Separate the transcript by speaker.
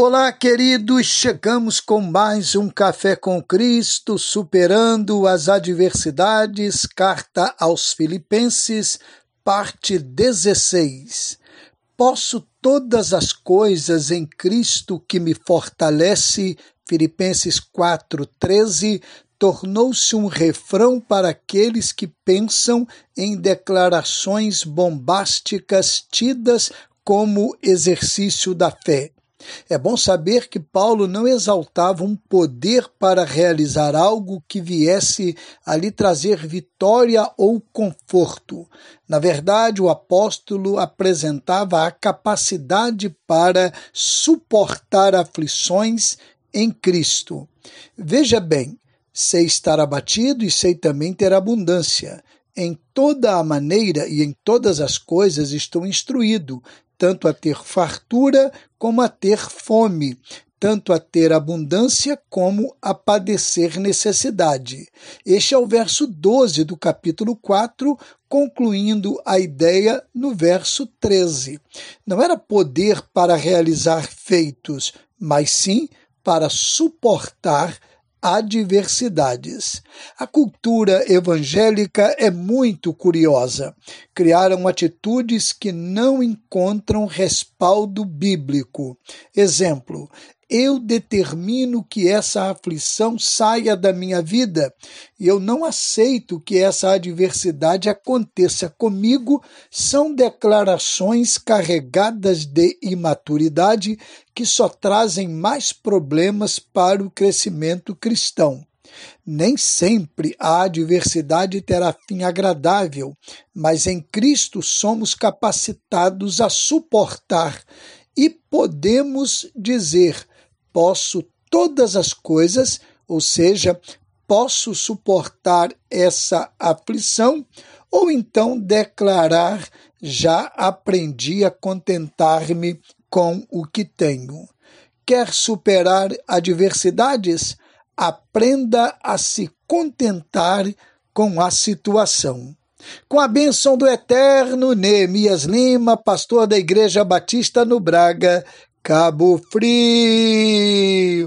Speaker 1: Olá, queridos! Chegamos com mais um Café com Cristo, superando as adversidades. Carta aos Filipenses, parte 16. Posso todas as coisas em Cristo que me fortalece. Filipenses 4:13 tornou-se um refrão para aqueles que pensam em declarações bombásticas tidas como exercício da fé. É bom saber que Paulo não exaltava um poder para realizar algo que viesse a lhe trazer vitória ou conforto. Na verdade, o apóstolo apresentava a capacidade para suportar aflições em Cristo. Veja bem, sei estar abatido e sei também ter abundância. Em toda a maneira e em todas as coisas estou instruído, tanto a ter fartura como a ter fome, tanto a ter abundância como a padecer necessidade. Este é o verso 12 do capítulo 4, concluindo a ideia no verso 13. Não era poder para realizar feitos, mas sim para suportar adversidades. A cultura evangélica é muito curiosa. Criaram atitudes que não encontram respaldo bíblico. Exemplo: eu determino que essa aflição saia da minha vida e eu não aceito que essa adversidade aconteça comigo, são declarações carregadas de imaturidade que só trazem mais problemas para o crescimento cristão. Nem sempre a adversidade terá fim agradável, mas em Cristo somos capacitados a suportar e podemos dizer posso todas as coisas, ou seja, posso suportar essa aflição, ou então declarar já aprendi a contentar-me com o que tenho. Quer superar adversidades? Aprenda a se contentar com a situação. Com a bênção do Eterno, Neemias Lima, pastor da Igreja Batista no Braga, Cabo Frio.